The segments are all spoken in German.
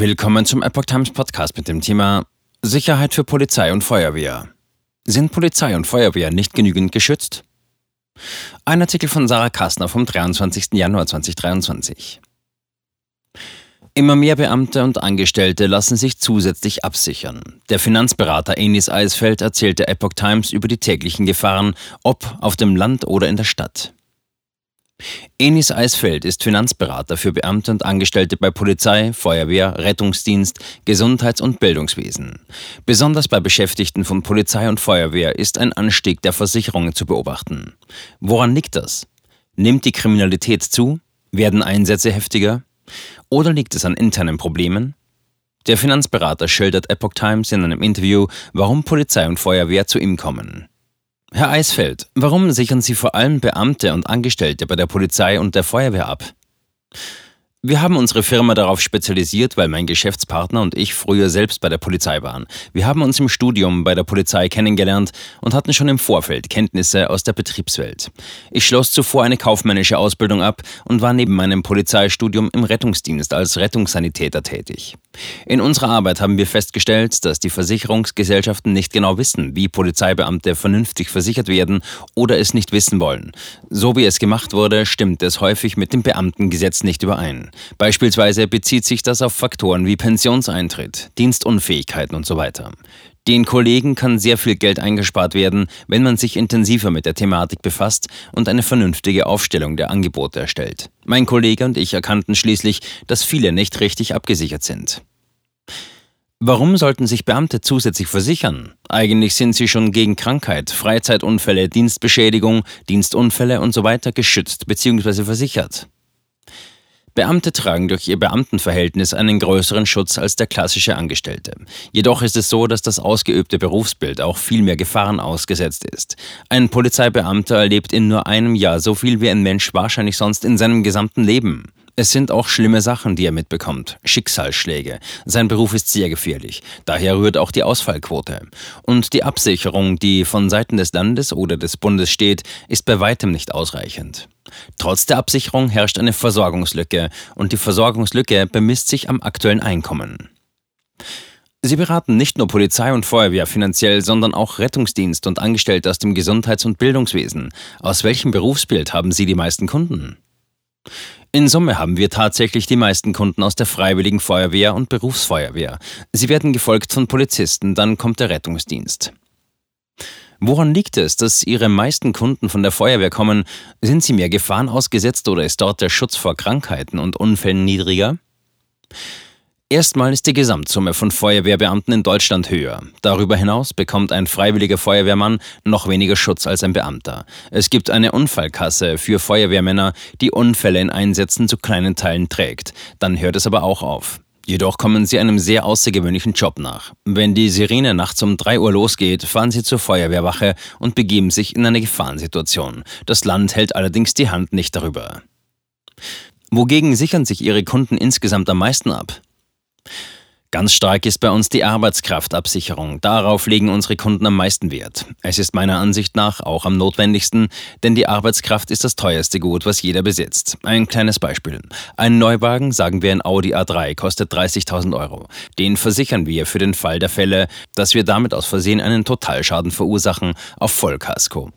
Willkommen zum Epoch Times Podcast mit dem Thema Sicherheit für Polizei und Feuerwehr. Sind Polizei und Feuerwehr nicht genügend geschützt? Ein Artikel von Sarah Kastner vom 23. Januar 2023. Immer mehr Beamte und Angestellte lassen sich zusätzlich absichern. Der Finanzberater Enis Eisfeld erzählt der Epoch Times über die täglichen Gefahren, ob auf dem Land oder in der Stadt. Enis Eisfeld ist Finanzberater für Beamte und Angestellte bei Polizei, Feuerwehr, Rettungsdienst, Gesundheits- und Bildungswesen. Besonders bei Beschäftigten von Polizei und Feuerwehr ist ein Anstieg der Versicherungen zu beobachten. Woran liegt das? Nimmt die Kriminalität zu? Werden Einsätze heftiger? Oder liegt es an internen Problemen? Der Finanzberater schildert Epoch Times in einem Interview, warum Polizei und Feuerwehr zu ihm kommen. Herr Eisfeld, warum sichern Sie vor allem Beamte und Angestellte bei der Polizei und der Feuerwehr ab? Wir haben unsere Firma darauf spezialisiert, weil mein Geschäftspartner und ich früher selbst bei der Polizei waren. Wir haben uns im Studium bei der Polizei kennengelernt und hatten schon im Vorfeld Kenntnisse aus der Betriebswelt. Ich schloss zuvor eine kaufmännische Ausbildung ab und war neben meinem Polizeistudium im Rettungsdienst als Rettungssanitäter tätig. In unserer Arbeit haben wir festgestellt, dass die Versicherungsgesellschaften nicht genau wissen, wie Polizeibeamte vernünftig versichert werden oder es nicht wissen wollen. So wie es gemacht wurde, stimmt es häufig mit dem Beamtengesetz nicht überein. Beispielsweise bezieht sich das auf Faktoren wie Pensionseintritt, Dienstunfähigkeiten und so weiter. Den Kollegen kann sehr viel Geld eingespart werden, wenn man sich intensiver mit der Thematik befasst und eine vernünftige Aufstellung der Angebote erstellt. Mein Kollege und ich erkannten schließlich, dass viele nicht richtig abgesichert sind. Warum sollten sich Beamte zusätzlich versichern? Eigentlich sind sie schon gegen Krankheit, Freizeitunfälle, Dienstbeschädigung, Dienstunfälle usw. So geschützt bzw. versichert. Beamte tragen durch ihr Beamtenverhältnis einen größeren Schutz als der klassische Angestellte. Jedoch ist es so, dass das ausgeübte Berufsbild auch viel mehr Gefahren ausgesetzt ist. Ein Polizeibeamter erlebt in nur einem Jahr so viel wie ein Mensch wahrscheinlich sonst in seinem gesamten Leben. Es sind auch schlimme Sachen, die er mitbekommt. Schicksalsschläge. Sein Beruf ist sehr gefährlich. Daher rührt auch die Ausfallquote. Und die Absicherung, die von Seiten des Landes oder des Bundes steht, ist bei weitem nicht ausreichend. Trotz der Absicherung herrscht eine Versorgungslücke und die Versorgungslücke bemisst sich am aktuellen Einkommen. Sie beraten nicht nur Polizei und Feuerwehr finanziell, sondern auch Rettungsdienst und Angestellte aus dem Gesundheits- und Bildungswesen. Aus welchem Berufsbild haben Sie die meisten Kunden? In Summe haben wir tatsächlich die meisten Kunden aus der Freiwilligen Feuerwehr und Berufsfeuerwehr. Sie werden gefolgt von Polizisten, dann kommt der Rettungsdienst. Woran liegt es, dass Ihre meisten Kunden von der Feuerwehr kommen? Sind sie mehr Gefahren ausgesetzt oder ist dort der Schutz vor Krankheiten und Unfällen niedriger? Erstmal ist die Gesamtsumme von Feuerwehrbeamten in Deutschland höher. Darüber hinaus bekommt ein freiwilliger Feuerwehrmann noch weniger Schutz als ein Beamter. Es gibt eine Unfallkasse für Feuerwehrmänner, die Unfälle in Einsätzen zu kleinen Teilen trägt. Dann hört es aber auch auf. Jedoch kommen sie einem sehr außergewöhnlichen Job nach. Wenn die Sirene nachts um 3 Uhr losgeht, fahren sie zur Feuerwehrwache und begeben sich in eine Gefahrensituation. Das Land hält allerdings die Hand nicht darüber. Wogegen sichern sich ihre Kunden insgesamt am meisten ab? Ganz stark ist bei uns die Arbeitskraftabsicherung. Darauf legen unsere Kunden am meisten Wert. Es ist meiner Ansicht nach auch am notwendigsten, denn die Arbeitskraft ist das teuerste Gut, was jeder besitzt. Ein kleines Beispiel. Ein Neuwagen, sagen wir ein Audi A3, kostet 30.000 Euro. Den versichern wir für den Fall der Fälle, dass wir damit aus Versehen einen Totalschaden verursachen, auf Vollkasko.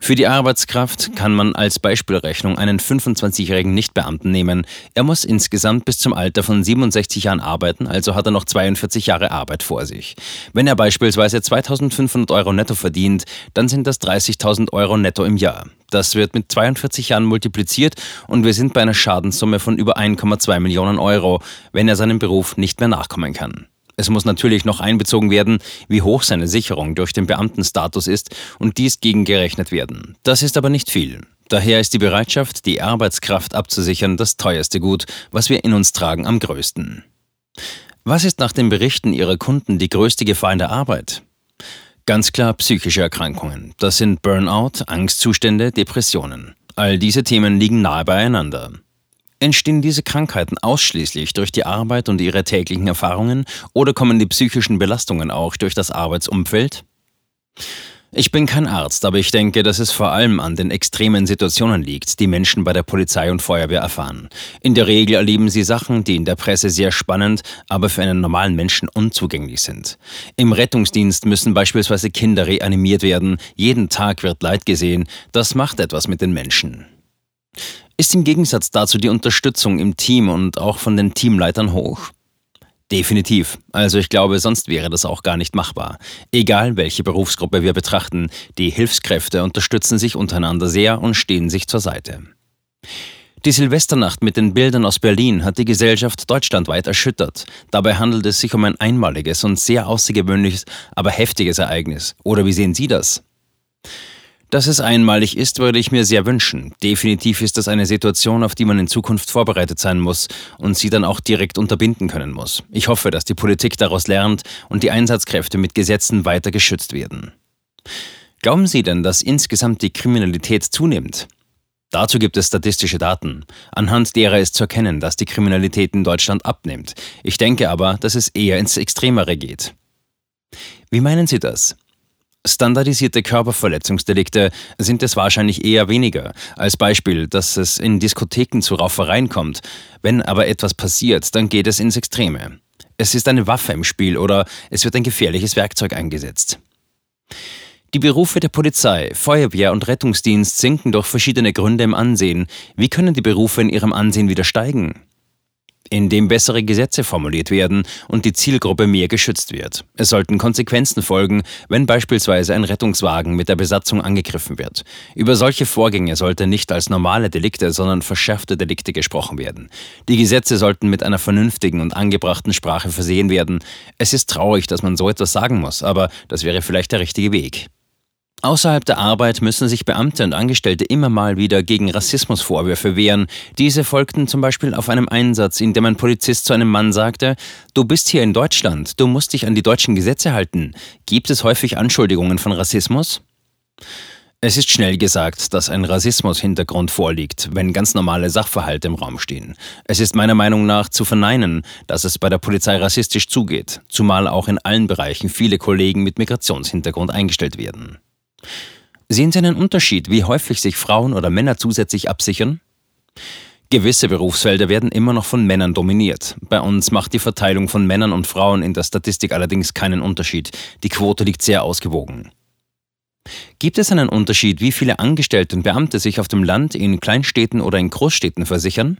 Für die Arbeitskraft kann man als Beispielrechnung einen 25-jährigen Nichtbeamten nehmen. Er muss insgesamt bis zum Alter von 67 Jahren arbeiten, also hat er noch 42 Jahre Arbeit vor sich. Wenn er beispielsweise 2500 Euro netto verdient, dann sind das 30.000 Euro netto im Jahr. Das wird mit 42 Jahren multipliziert und wir sind bei einer Schadenssumme von über 1,2 Millionen Euro, wenn er seinem Beruf nicht mehr nachkommen kann. Es muss natürlich noch einbezogen werden, wie hoch seine Sicherung durch den Beamtenstatus ist und dies gegengerechnet werden. Das ist aber nicht viel. Daher ist die Bereitschaft, die Arbeitskraft abzusichern, das teuerste Gut, was wir in uns tragen, am größten. Was ist nach den Berichten Ihrer Kunden die größte Gefahr in der Arbeit? Ganz klar psychische Erkrankungen. Das sind Burnout, Angstzustände, Depressionen. All diese Themen liegen nahe beieinander. Entstehen diese Krankheiten ausschließlich durch die Arbeit und ihre täglichen Erfahrungen oder kommen die psychischen Belastungen auch durch das Arbeitsumfeld? Ich bin kein Arzt, aber ich denke, dass es vor allem an den extremen Situationen liegt, die Menschen bei der Polizei und Feuerwehr erfahren. In der Regel erleben sie Sachen, die in der Presse sehr spannend, aber für einen normalen Menschen unzugänglich sind. Im Rettungsdienst müssen beispielsweise Kinder reanimiert werden, jeden Tag wird Leid gesehen, das macht etwas mit den Menschen. Ist im Gegensatz dazu die Unterstützung im Team und auch von den Teamleitern hoch? Definitiv. Also ich glaube, sonst wäre das auch gar nicht machbar. Egal welche Berufsgruppe wir betrachten, die Hilfskräfte unterstützen sich untereinander sehr und stehen sich zur Seite. Die Silvesternacht mit den Bildern aus Berlin hat die Gesellschaft deutschlandweit erschüttert. Dabei handelt es sich um ein einmaliges und sehr außergewöhnliches, aber heftiges Ereignis. Oder wie sehen Sie das? Dass es einmalig ist, würde ich mir sehr wünschen. Definitiv ist das eine Situation, auf die man in Zukunft vorbereitet sein muss und sie dann auch direkt unterbinden können muss. Ich hoffe, dass die Politik daraus lernt und die Einsatzkräfte mit Gesetzen weiter geschützt werden. Glauben Sie denn, dass insgesamt die Kriminalität zunimmt? Dazu gibt es statistische Daten, anhand derer ist zu erkennen, dass die Kriminalität in Deutschland abnimmt. Ich denke aber, dass es eher ins Extremere geht. Wie meinen Sie das? Standardisierte Körperverletzungsdelikte sind es wahrscheinlich eher weniger. Als Beispiel, dass es in Diskotheken zu Raufereien kommt. Wenn aber etwas passiert, dann geht es ins Extreme. Es ist eine Waffe im Spiel oder es wird ein gefährliches Werkzeug eingesetzt. Die Berufe der Polizei, Feuerwehr und Rettungsdienst sinken durch verschiedene Gründe im Ansehen. Wie können die Berufe in ihrem Ansehen wieder steigen? In dem bessere Gesetze formuliert werden und die Zielgruppe mehr geschützt wird. Es sollten Konsequenzen folgen, wenn beispielsweise ein Rettungswagen mit der Besatzung angegriffen wird. Über solche Vorgänge sollte nicht als normale Delikte, sondern verschärfte Delikte gesprochen werden. Die Gesetze sollten mit einer vernünftigen und angebrachten Sprache versehen werden. Es ist traurig, dass man so etwas sagen muss, aber das wäre vielleicht der richtige Weg. Außerhalb der Arbeit müssen sich Beamte und Angestellte immer mal wieder gegen Rassismusvorwürfe wehren. Diese folgten zum Beispiel auf einem Einsatz, in dem ein Polizist zu einem Mann sagte, Du bist hier in Deutschland, du musst dich an die deutschen Gesetze halten. Gibt es häufig Anschuldigungen von Rassismus? Es ist schnell gesagt, dass ein Rassismus-Hintergrund vorliegt, wenn ganz normale Sachverhalte im Raum stehen. Es ist meiner Meinung nach zu verneinen, dass es bei der Polizei rassistisch zugeht, zumal auch in allen Bereichen viele Kollegen mit Migrationshintergrund eingestellt werden. Sehen Sie einen Unterschied, wie häufig sich Frauen oder Männer zusätzlich absichern? Gewisse Berufsfelder werden immer noch von Männern dominiert. Bei uns macht die Verteilung von Männern und Frauen in der Statistik allerdings keinen Unterschied. Die Quote liegt sehr ausgewogen. Gibt es einen Unterschied, wie viele Angestellte und Beamte sich auf dem Land, in Kleinstädten oder in Großstädten versichern?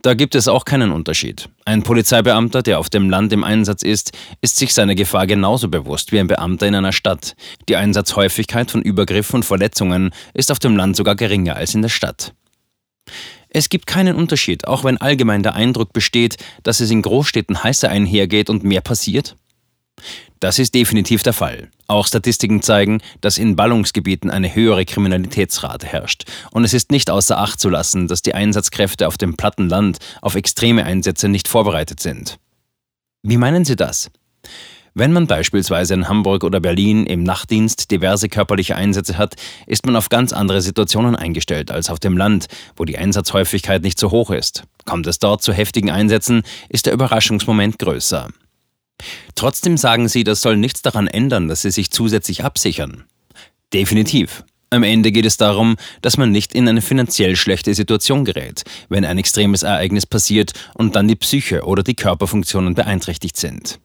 Da gibt es auch keinen Unterschied. Ein Polizeibeamter, der auf dem Land im Einsatz ist, ist sich seiner Gefahr genauso bewusst wie ein Beamter in einer Stadt. Die Einsatzhäufigkeit von Übergriffen und Verletzungen ist auf dem Land sogar geringer als in der Stadt. Es gibt keinen Unterschied, auch wenn allgemein der Eindruck besteht, dass es in Großstädten heißer einhergeht und mehr passiert. Das ist definitiv der Fall. Auch Statistiken zeigen, dass in Ballungsgebieten eine höhere Kriminalitätsrate herrscht. Und es ist nicht außer Acht zu lassen, dass die Einsatzkräfte auf dem platten Land auf extreme Einsätze nicht vorbereitet sind. Wie meinen Sie das? Wenn man beispielsweise in Hamburg oder Berlin im Nachtdienst diverse körperliche Einsätze hat, ist man auf ganz andere Situationen eingestellt als auf dem Land, wo die Einsatzhäufigkeit nicht so hoch ist. Kommt es dort zu heftigen Einsätzen, ist der Überraschungsmoment größer. Trotzdem sagen sie, das soll nichts daran ändern, dass sie sich zusätzlich absichern. Definitiv. Am Ende geht es darum, dass man nicht in eine finanziell schlechte Situation gerät, wenn ein extremes Ereignis passiert und dann die Psyche oder die Körperfunktionen beeinträchtigt sind.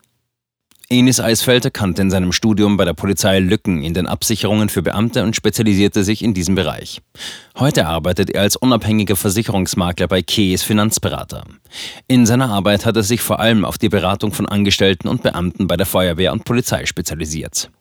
Enis Eisfeld erkannte in seinem Studium bei der Polizei Lücken in den Absicherungen für Beamte und spezialisierte sich in diesem Bereich. Heute arbeitet er als unabhängiger Versicherungsmakler bei Kees Finanzberater. In seiner Arbeit hat er sich vor allem auf die Beratung von Angestellten und Beamten bei der Feuerwehr und Polizei spezialisiert.